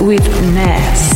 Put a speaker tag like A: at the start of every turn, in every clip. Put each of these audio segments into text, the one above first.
A: only live trance with Ness.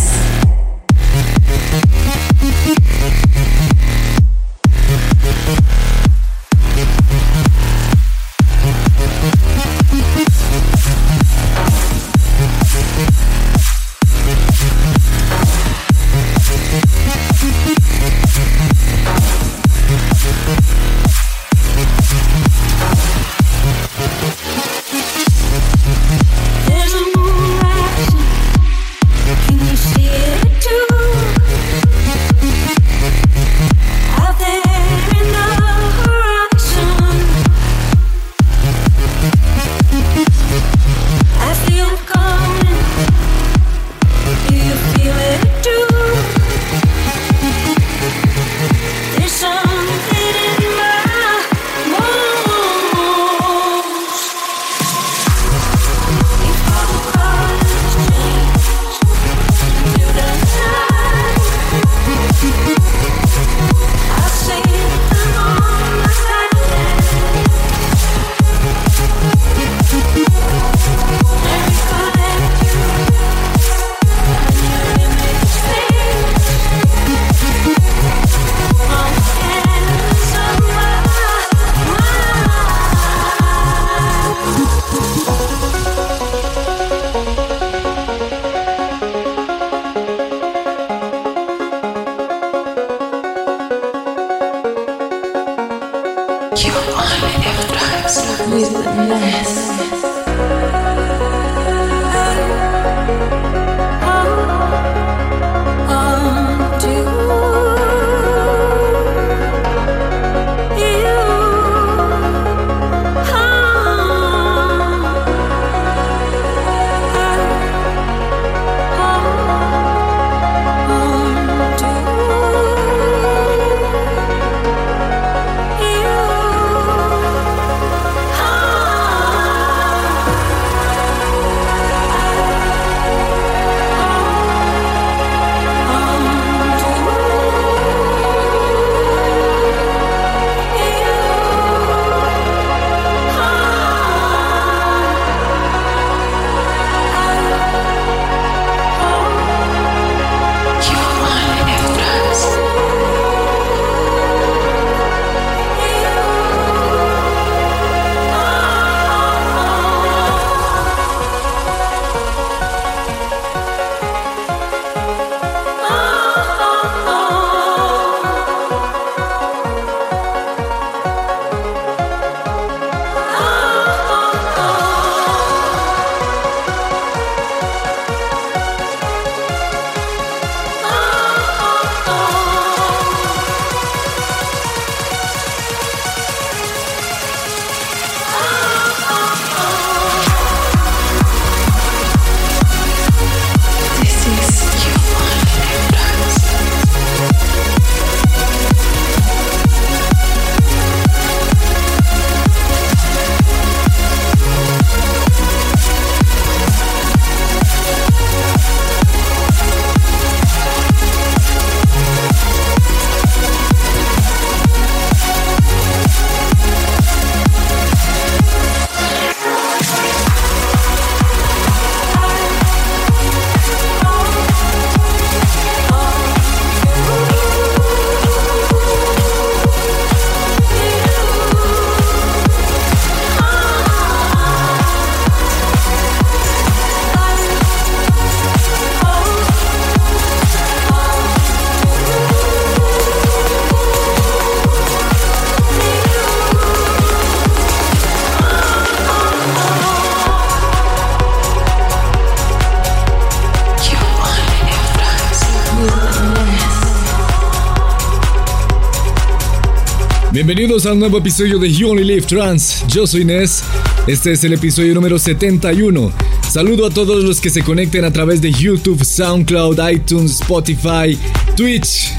B: Bienvenidos a un nuevo episodio de You Only Live Trans. Yo soy Inés. Este es el episodio número 71. Saludo a todos los que se conecten a través de YouTube, SoundCloud, iTunes, Spotify, Twitch.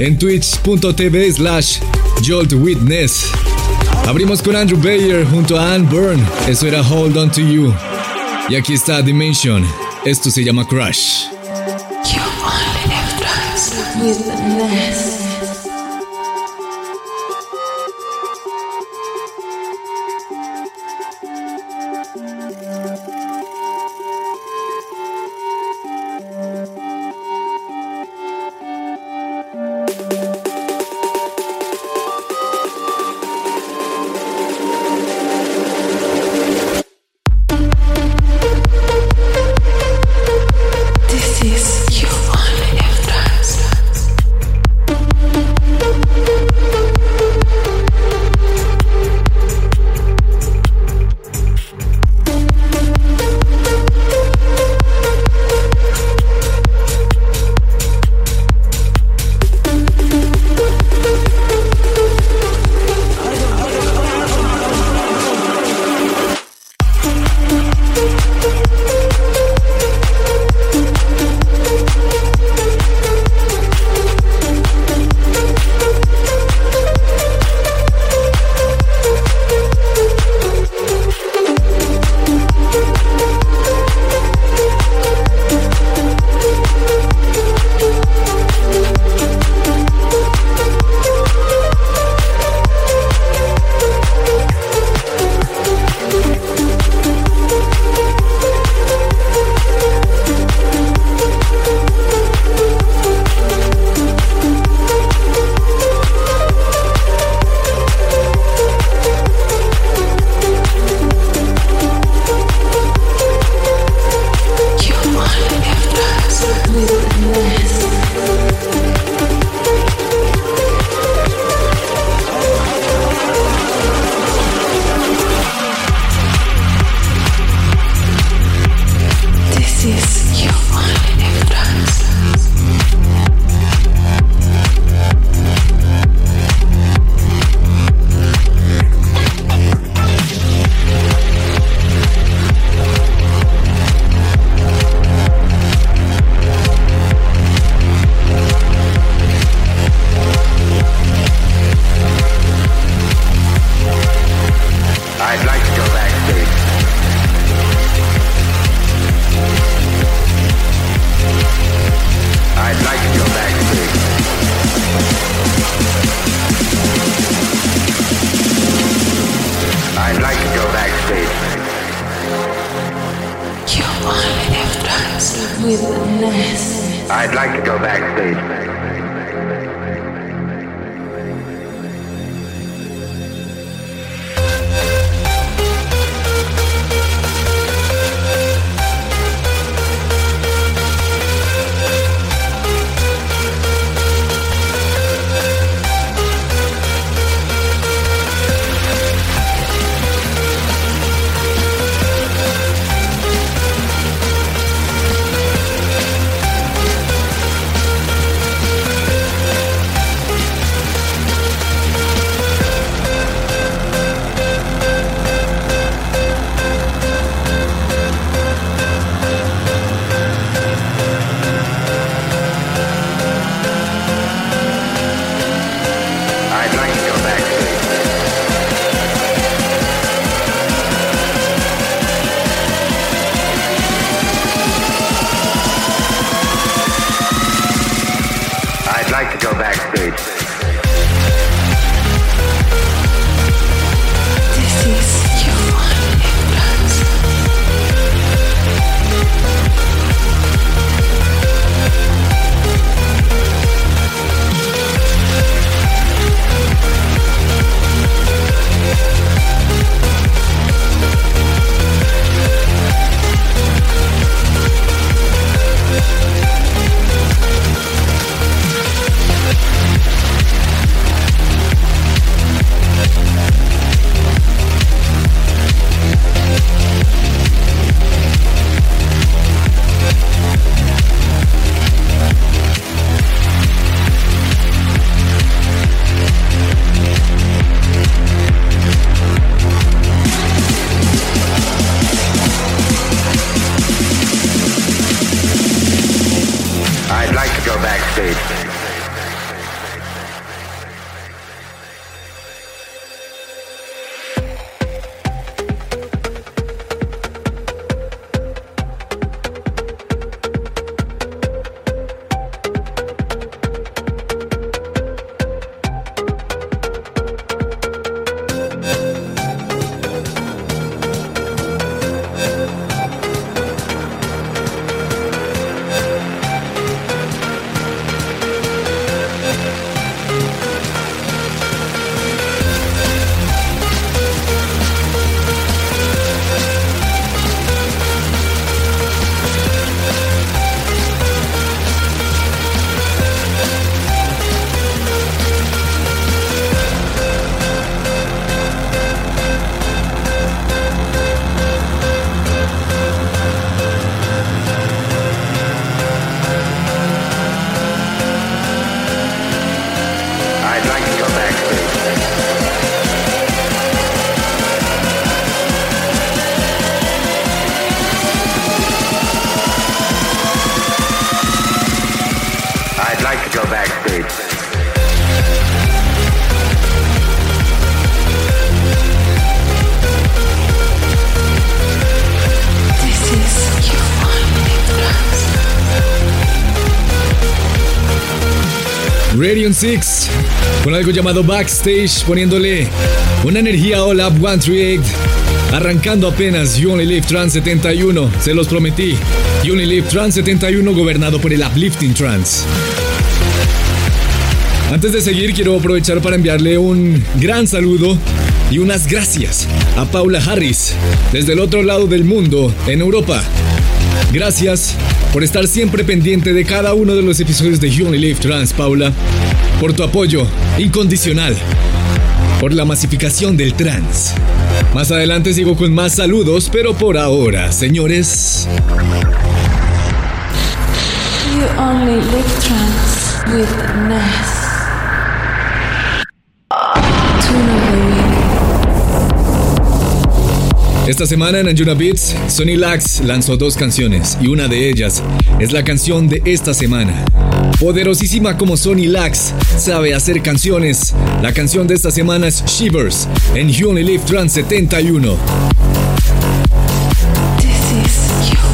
B: En twitch.tv slash JoltWitness. Abrimos con Andrew Bayer junto a Anne Byrne. Eso era Hold On To You. Y aquí está Dimension. Esto se llama Crush. You only live trans. Radiant 6 con algo llamado Backstage, poniéndole una energía All Up 138. Arrancando apenas You Only Live Trans 71, se los prometí. You Only Live Trans 71 gobernado por el Uplifting Trans. Antes de seguir, quiero aprovechar para enviarle un gran saludo y unas gracias a Paula Harris, desde el otro lado del mundo, en Europa. Gracias por estar siempre pendiente de cada uno de los episodios de You Only Live Trans, Paula, por tu apoyo incondicional, por la masificación del trans. Más adelante sigo con más saludos, pero por ahora, señores,
A: You only live trance with Ness.
B: Esta semana en Anjuna Beats, Sony Lax lanzó dos canciones y una de ellas es la canción de esta semana. Poderosísima como Sony Lax sabe hacer canciones, la canción de esta semana es Shivers en You Only Trans 71.
A: This is your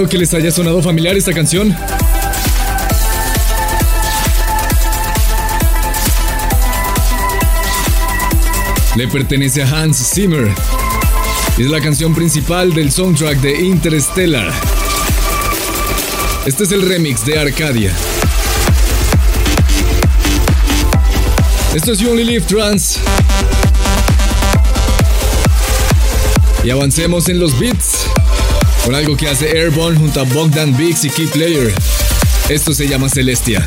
B: es nada raro que les haya sonado familiar esta canción. Le pertenece a Hans Zimmer. Es la canción principal del soundtrack de Interstellar. Este es el remix de Arcadia. Esto es You Only Live Trans. Y avancemos en los beats con algo que hace Airborne junto a Bogdan Biggs y Key Player. Esto se llama Celestia.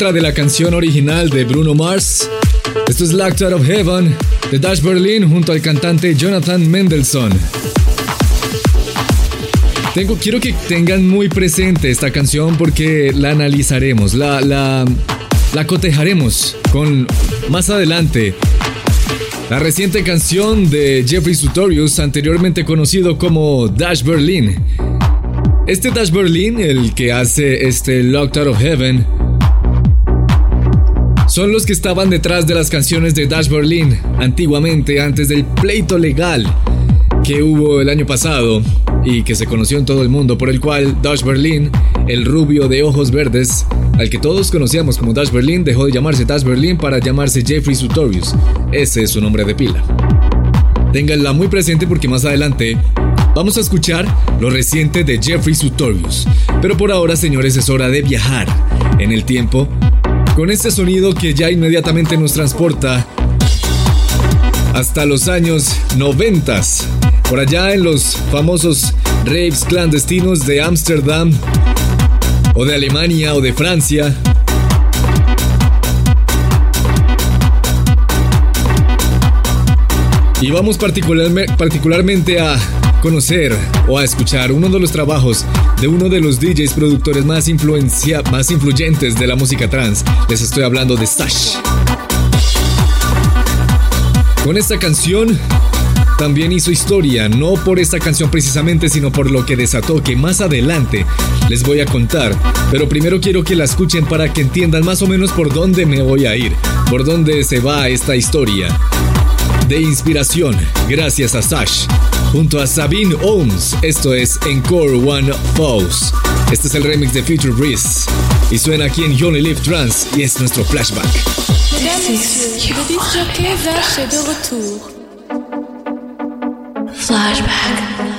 B: De la canción original de Bruno Mars, esto es Locked Out of Heaven de Dash Berlin junto al cantante Jonathan Mendelssohn. Tengo, quiero que tengan muy presente esta canción porque la analizaremos, la, la, la cotejaremos con más adelante. La reciente canción de Jeffrey Sutorius, anteriormente conocido como Dash Berlin. Este Dash Berlin, el que hace este Locked Out of Heaven, son los que estaban detrás de las canciones de Dash Berlin antiguamente, antes del pleito legal que hubo el año pasado y que se conoció en todo el mundo, por el cual Dash Berlin, el rubio de ojos verdes, al que todos conocíamos como Dash Berlin, dejó de llamarse Dash Berlin para llamarse Jeffrey Sutorius. Ese es su nombre de pila. Ténganla muy presente porque más adelante vamos a escuchar lo reciente de Jeffrey Sutorius. Pero por ahora, señores, es hora de viajar en el tiempo con este sonido que ya inmediatamente nos transporta hasta los años 90, por allá en los famosos raves clandestinos de Ámsterdam, o de Alemania, o de Francia. Y vamos particularme- particularmente a conocer o a escuchar uno de los trabajos de uno de los DJs productores más, influencia, más influyentes de la música trance. Les estoy hablando de Stash. Con esta canción también hizo historia, no por esta canción precisamente, sino por lo que desató que más adelante les voy a contar. Pero primero quiero que la escuchen para que entiendan más o menos por dónde me voy a ir, por dónde se va esta historia. De inspiración, gracias a Sash. Junto a Sabine Ohms, esto es Encore One Pose. Este es el remix de Future Breeze. Y suena aquí en You Only Live Trance y es nuestro flashback.
C: De retour.
A: Flashback.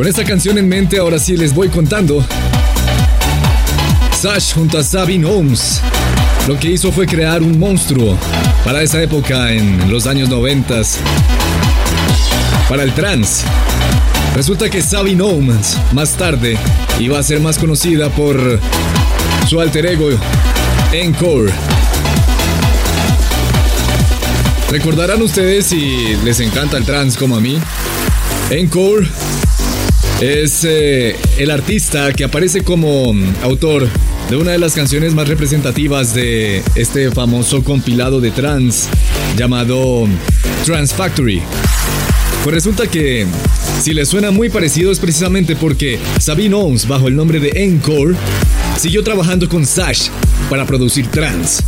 B: Con esta canción en mente, ahora sí les voy contando. Sash junto a Sabine Holmes lo que hizo fue crear un monstruo para esa época en los años 90 para el trance. Resulta que Sabine Holmes más tarde iba a ser más conocida por su alter ego Encore. Recordarán ustedes si les encanta el trance como a mí. Encore es eh, el artista que aparece como autor de una de las canciones más representativas de este famoso compilado de trance llamado Trance Factory. Pues resulta que si le suena muy parecido es precisamente porque Sabine Owens, bajo el nombre de Encore, siguió trabajando con Sash para producir trance.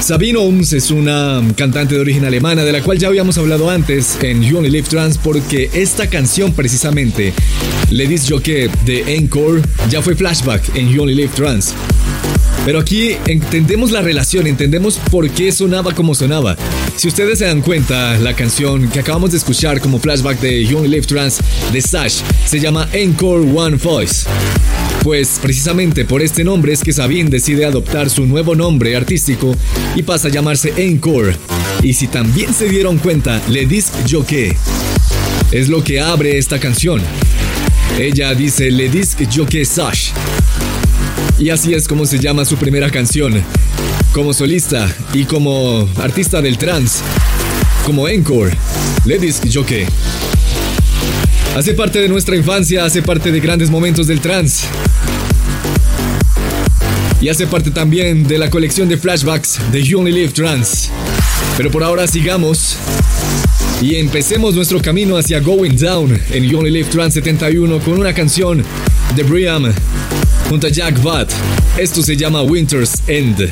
B: Sabine Ohms es una cantante de origen alemana de la cual ya habíamos hablado antes en You Only Live Trans porque esta canción precisamente, Ladies Jockey de Encore, ya fue flashback en You Only Live Trans. Pero aquí entendemos la relación, entendemos por qué sonaba como sonaba. Si ustedes se dan cuenta, la canción que acabamos de escuchar como flashback de You Only Live Trans de Sash se llama Encore One Voice. Pues precisamente por este nombre es que Sabine decide adoptar su nuevo nombre artístico y pasa a llamarse Encore. Y si también se dieron cuenta, Le Disc Jockey es lo que abre esta canción. Ella dice Le Disc Jockey Sash. Y así es como se llama su primera canción. Como solista y como artista del trance. Como Encore. Le Disc Jockey. Hace parte de nuestra infancia, hace parte de grandes momentos del trance. Y hace parte también de la colección de flashbacks de You Only Live Trance. Pero por ahora sigamos y empecemos nuestro camino hacia Going Down en You Only Live Trance 71 con una canción de Briam junto a Jack Butt. Esto se llama Winter's End.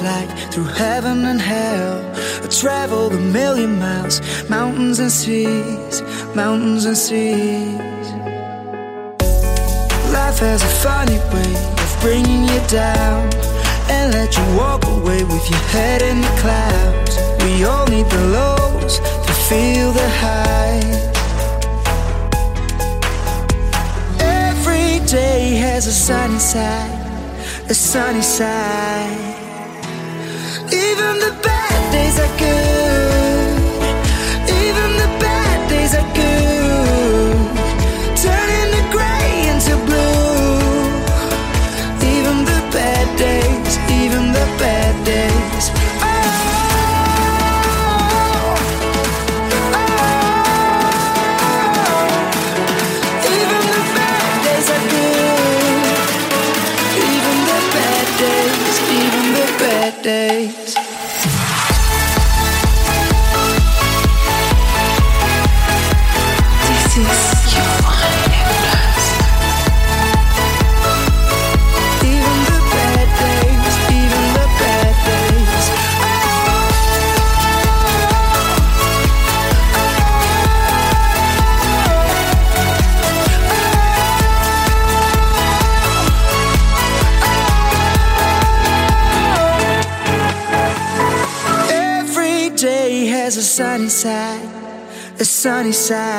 D: The road of light through heaven and hell. I traveled a million miles, mountains and seas, mountains and seas. Life has a funny way of bringing you down and let you walk away with your head in the clouds. We all need the lows to feel the highs. Every day has a sunny side, a sunny side. A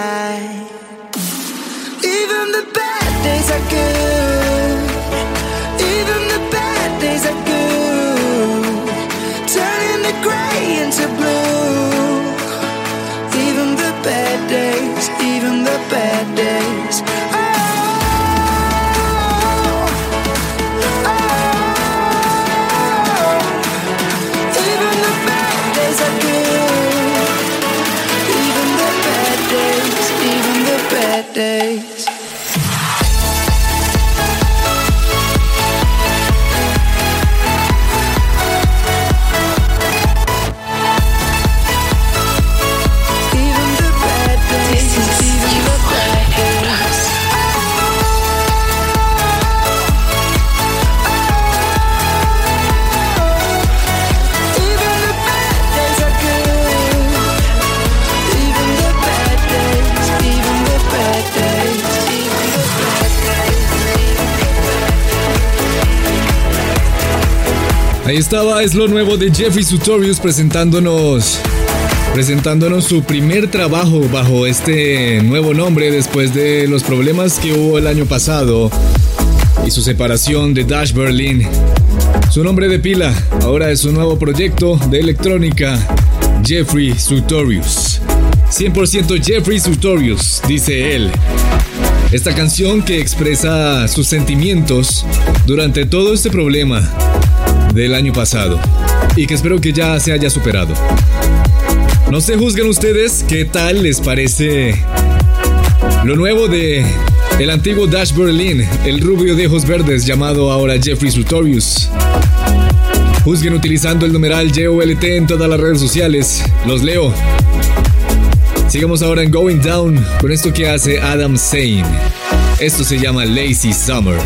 B: estaba, es lo nuevo de Jeffrey Sutorius presentándonos presentándonos su primer trabajo bajo este nuevo nombre después de los problemas que hubo el año pasado y su separación de Dash Berlin. Su nombre de pila ahora es su nuevo proyecto de electrónica, Jeffrey Sutorius. 100% Jeffrey Sutorius, dice él. Esta canción que expresa sus sentimientos durante todo este problema del año pasado y que espero que ya se haya superado. No se juzguen ustedes qué tal les parece lo nuevo de el antiguo Dash Berlin, el rubio de ojos verdes llamado ahora Jeffrey Sutorius. Juzguen utilizando el numeral JOLT en todas las redes sociales. Los leo. Sigamos ahora en Going Down con esto que hace Adam Sane. Esto se llama Lazy Summer.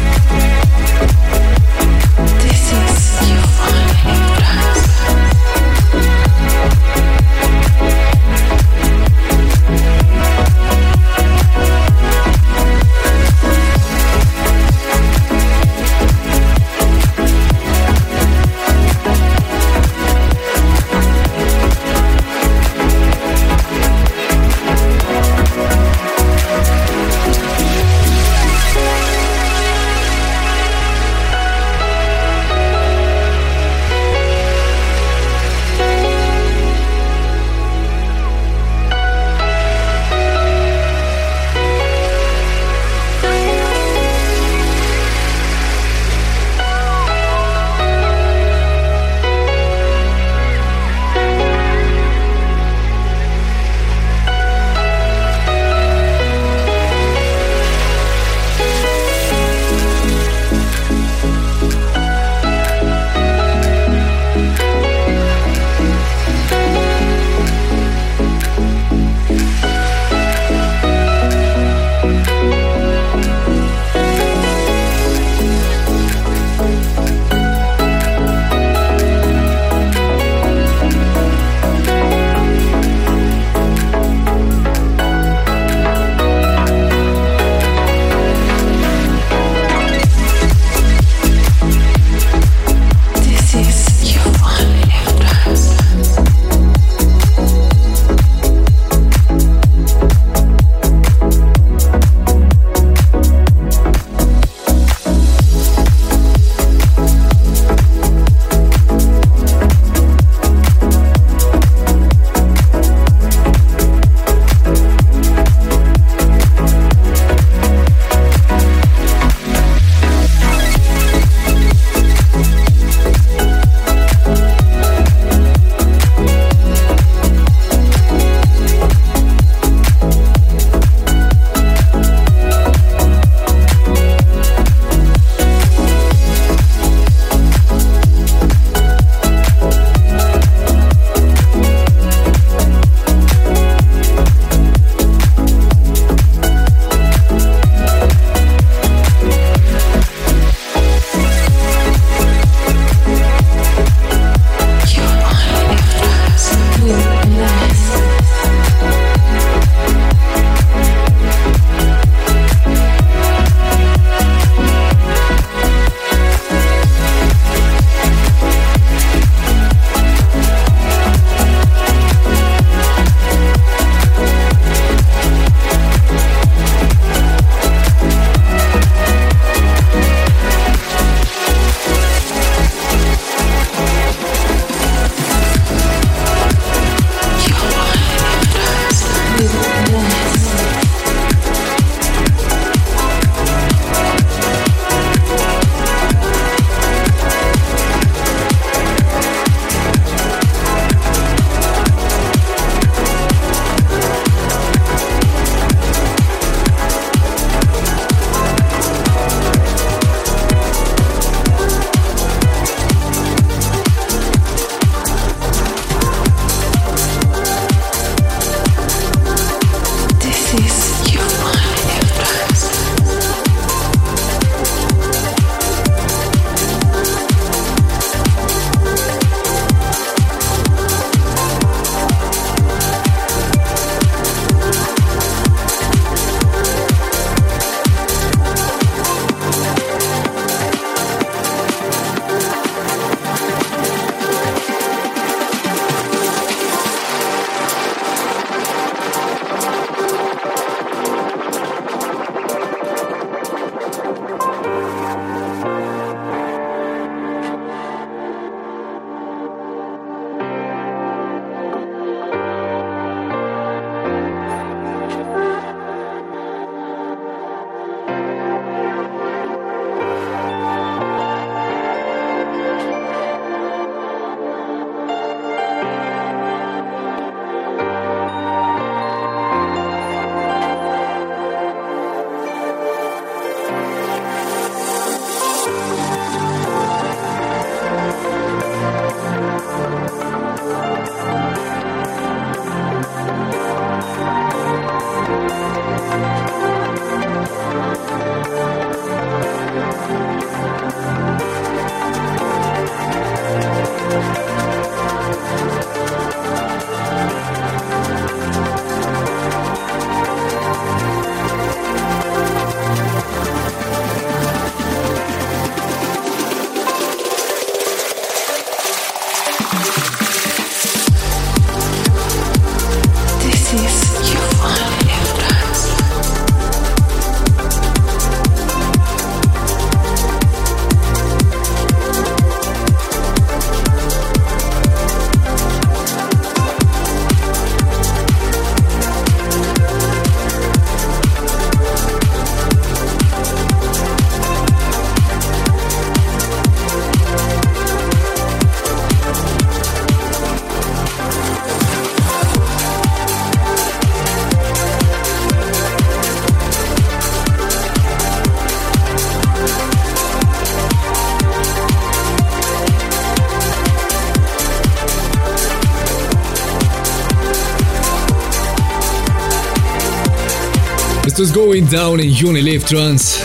B: Esto es Going Down en Unilever Trans.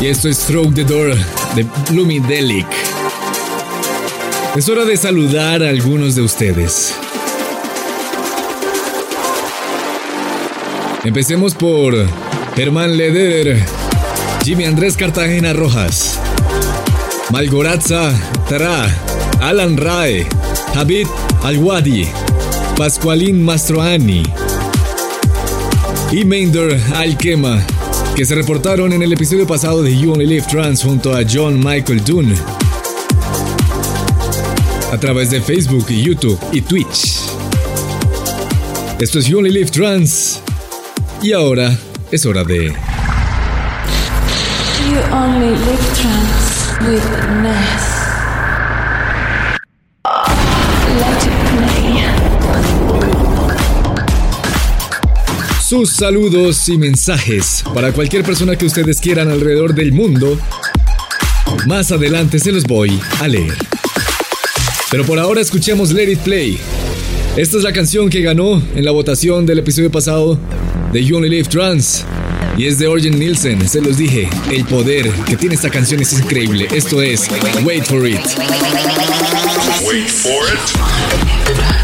B: Y esto es Stroke the Door de Blumidelic. Es hora de saludar a algunos de ustedes. Empecemos por Germán Leder, Jimmy Andrés Cartagena Rojas, Malgorazza Tara, Alan Rae, Habib Alwadi, Pascualín Mastroani y Meinder Alquema, que se reportaron en el episodio pasado de You Only Live Trans junto a John Michael Dunn a través de Facebook, YouTube y Twitch. Esto es You Only Live Trans y ahora es hora de
A: You only live trance with
B: sus saludos y mensajes para cualquier persona que ustedes quieran alrededor del mundo. Más adelante se los voy a leer. Pero por ahora escuchemos Let It Play. Esta es la canción que ganó en la votación del episodio pasado de You Only Live Trans. Y es de Orgen Nielsen, se los dije, el poder que tiene esta canción es increíble. Esto es Wait for It.
E: Wait for it.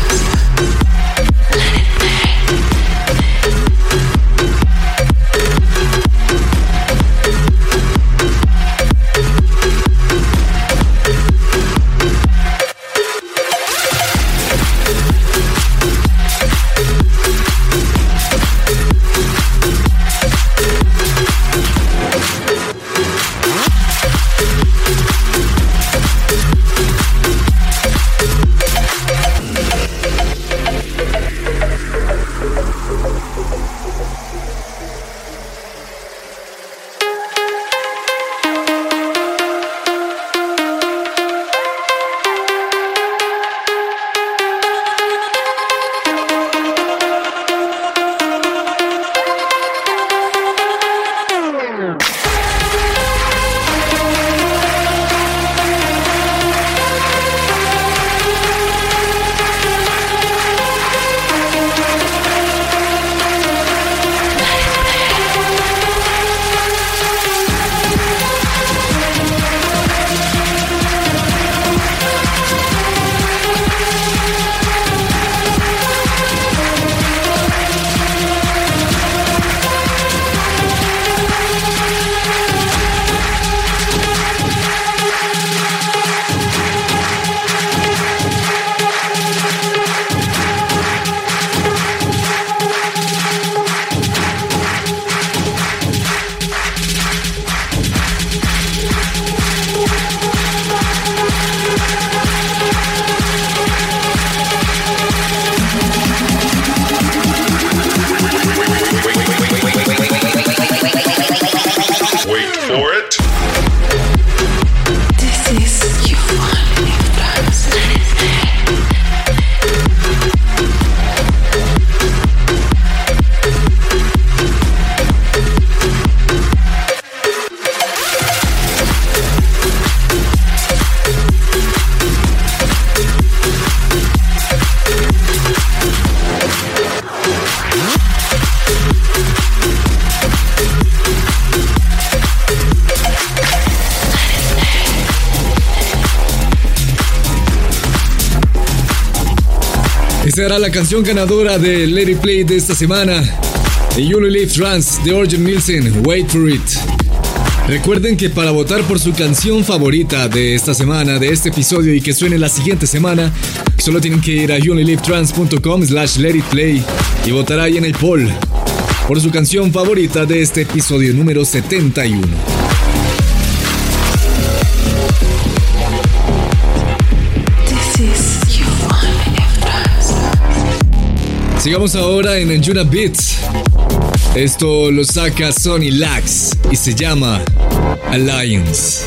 B: Será la canción ganadora de It Play de esta semana. The Live Trans de Orgen Nielsen, Wait for It. Recuerden que para votar por su canción favorita de esta semana, de este episodio y que suene la siguiente semana, solo tienen que ir a youonlylivetrans.com slash play y votar ahí en el poll por su canción favorita de este episodio número 71. Sigamos ahora en Anjuna Beats. Esto lo saca Sony Lax y se llama Alliance.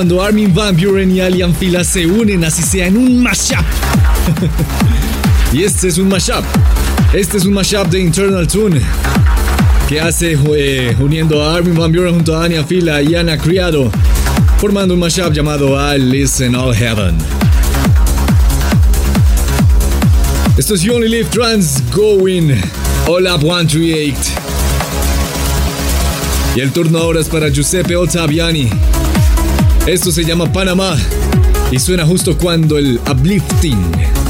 B: Cuando Armin Van Buren y Alien Fila se unen, así sea en un mashup. y este es un mashup. Este es un mashup de Internal Tune que hace eh, uniendo a Armin Van Buren junto a Anya Fila y Ana Criado, formando un mashup llamado I Listen All Heaven. Esto es You Only Live Trans Going All Up 138. Y el turno ahora es para Giuseppe Ottaviani. Esto se llama Panamá y suena justo cuando el uplifting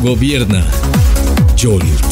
B: gobierna Jolt.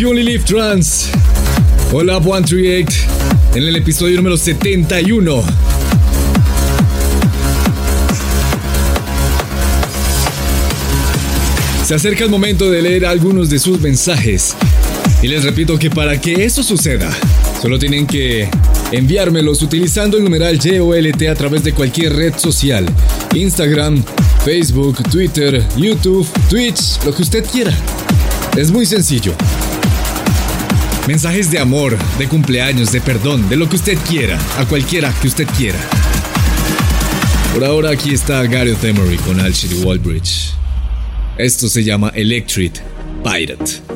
A: You Only Live Trans.
B: Hola 138 en el episodio número 71. Se acerca el momento de leer algunos de sus mensajes. Y les repito que para que eso suceda, solo tienen que enviármelos utilizando el numeral YOLT a través de cualquier red social. Instagram, Facebook, Twitter, YouTube, Twitch, lo que usted quiera. Es muy sencillo. Mensajes de amor, de cumpleaños, de perdón, de lo que usted quiera, a cualquiera que usted quiera. Por ahora aquí está Gareth Emery con Alshiri Wallbridge. Esto se llama Electric Pirate.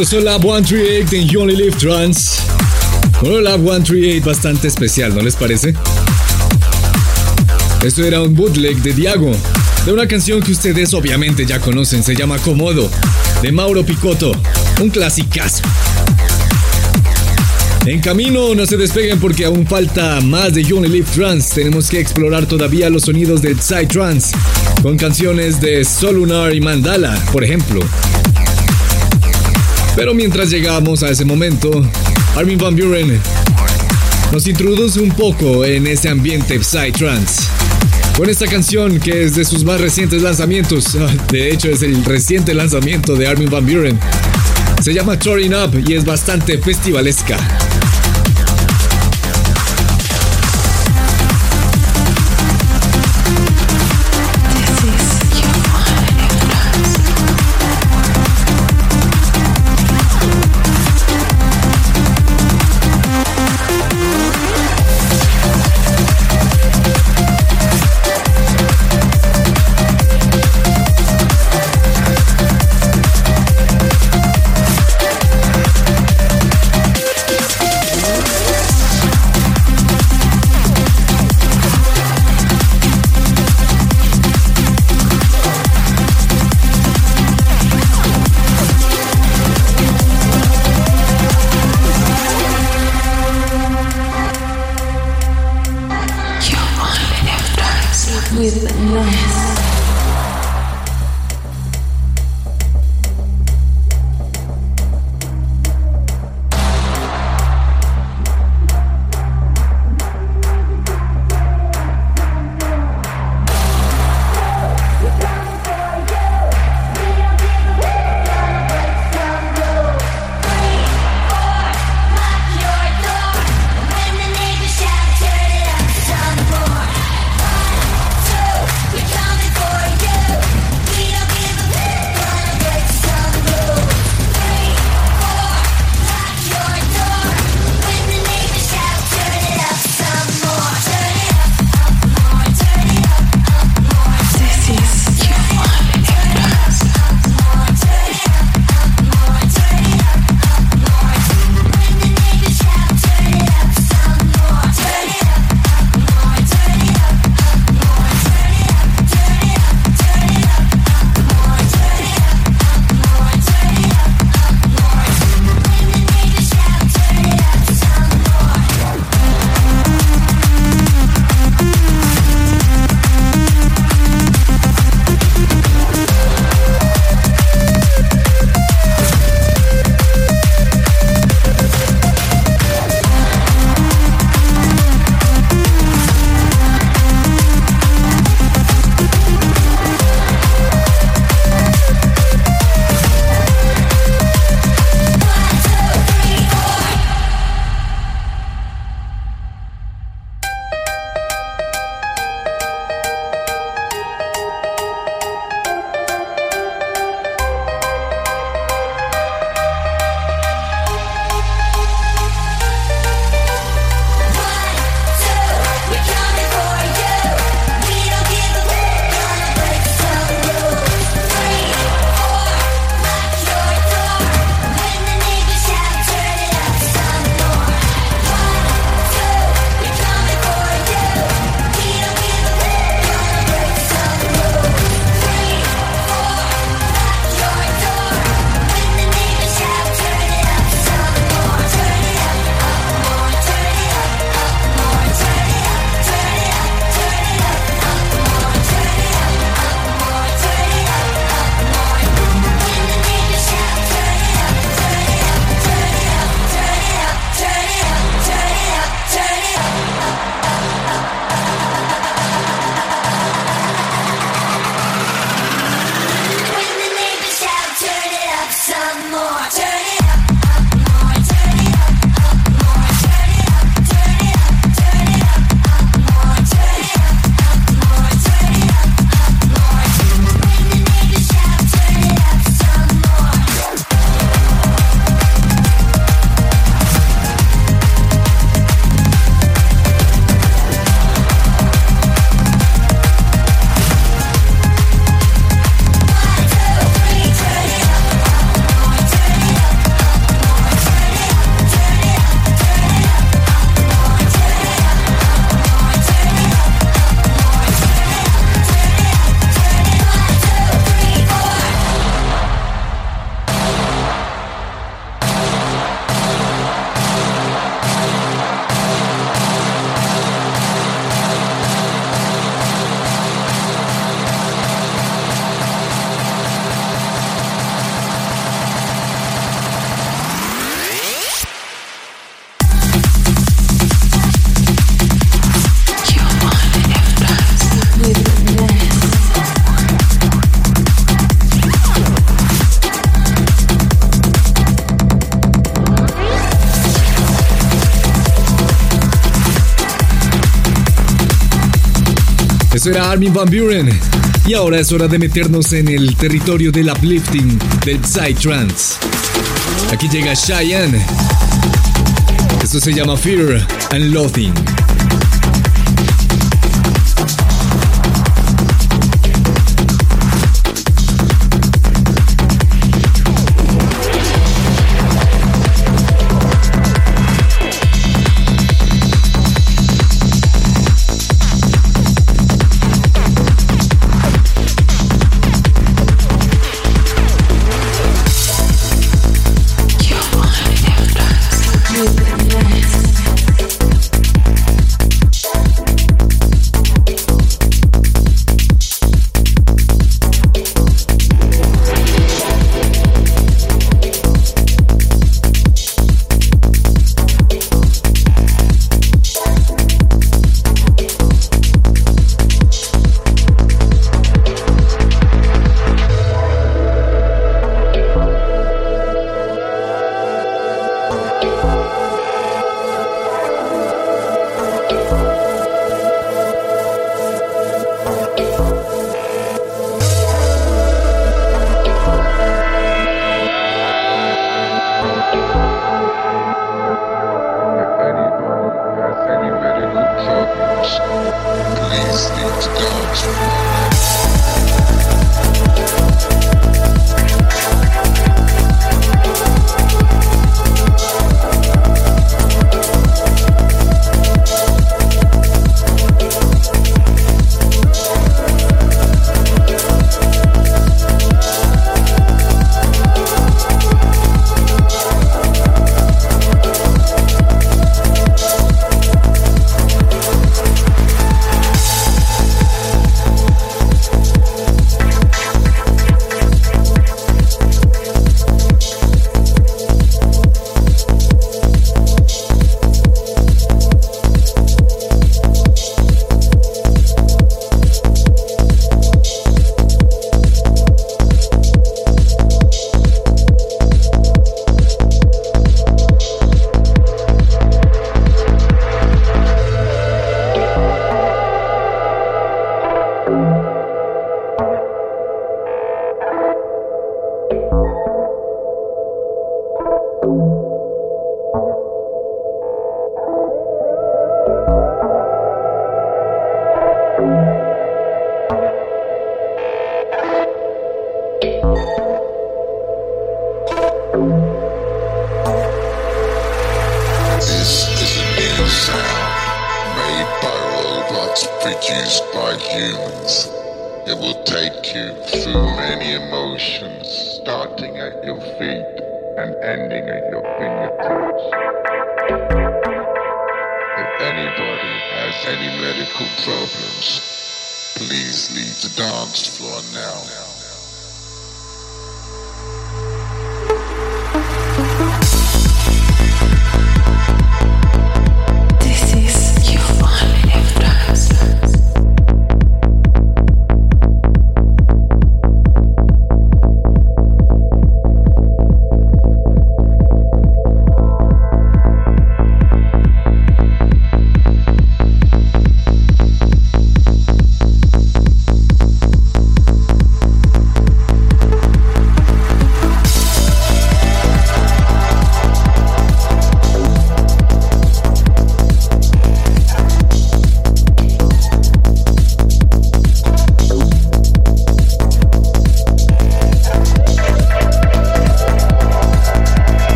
B: Esto es Lab 138 en You Only Live Trans. Bueno, Lab 138 bastante especial, ¿no les parece? Esto era un bootleg de Diago, de una canción que ustedes obviamente ya conocen, se llama Comodo, de Mauro Picotto, un clasicazo. En camino no se despeguen porque aún falta más de You Only Live Trans. Tenemos que explorar todavía los sonidos de Psytrance con canciones de Solunar y Mandala, por ejemplo. Pero mientras llegamos a ese momento, Armin Van Buren nos introduce un poco en ese ambiente Psytrance. Con esta canción que es de sus más recientes lanzamientos, de hecho es el reciente lanzamiento de Armin Van Buren. Se llama Touring Up y es bastante festivalesca.
F: Era Armin Van Buren. Y ahora es hora de meternos en el territorio del uplifting, del psytrance. Aquí llega Cheyenne. Esto se llama Fear and Loathing.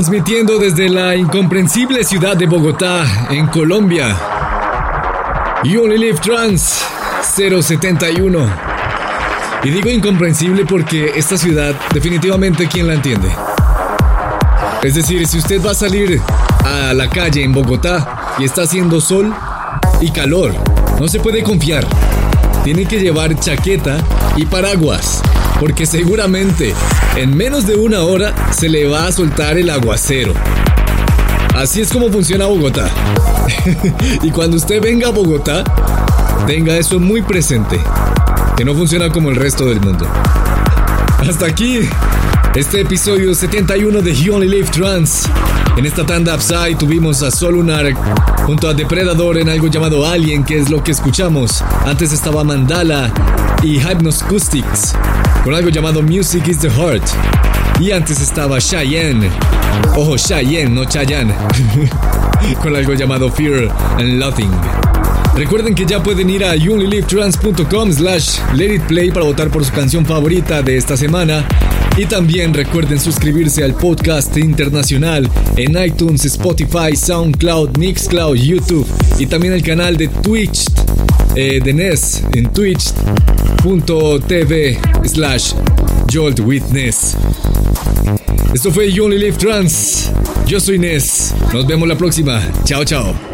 B: Transmitiendo desde la incomprensible ciudad de Bogotá, en Colombia. You Trans 071. Y digo incomprensible porque esta ciudad definitivamente quién la entiende. Es decir, si usted va a salir a la calle en Bogotá y está haciendo sol y calor, no se puede confiar. Tiene que llevar chaqueta y paraguas, porque seguramente en menos de una hora se le va a soltar el aguacero. Así es como funciona Bogotá. y cuando usted venga a Bogotá, tenga eso muy presente, que no funciona como el resto del mundo. Hasta aquí este episodio 71 de You Only Live Trans. En esta tanda Upside tuvimos a Solunar junto a Depredador en algo llamado Alien, que es lo que escuchamos. Antes estaba Mandala y Hypnoscoustics con algo llamado Music is the Heart. Y antes estaba Cheyenne. Ojo, Cheyenne, no Chayanne. con algo llamado Fear and Loathing. Recuerden que ya pueden ir a youonlylivetrans.com slash let it play para votar por su canción favorita de esta semana. Y también recuerden suscribirse al podcast internacional en iTunes, Spotify, SoundCloud, Mixcloud, YouTube y también el canal de Twitch eh, de NES en twitch.tv slash joltwitness. Esto fue You Only Live Trans. Yo soy Nes. Nos vemos la próxima. Chao, chao.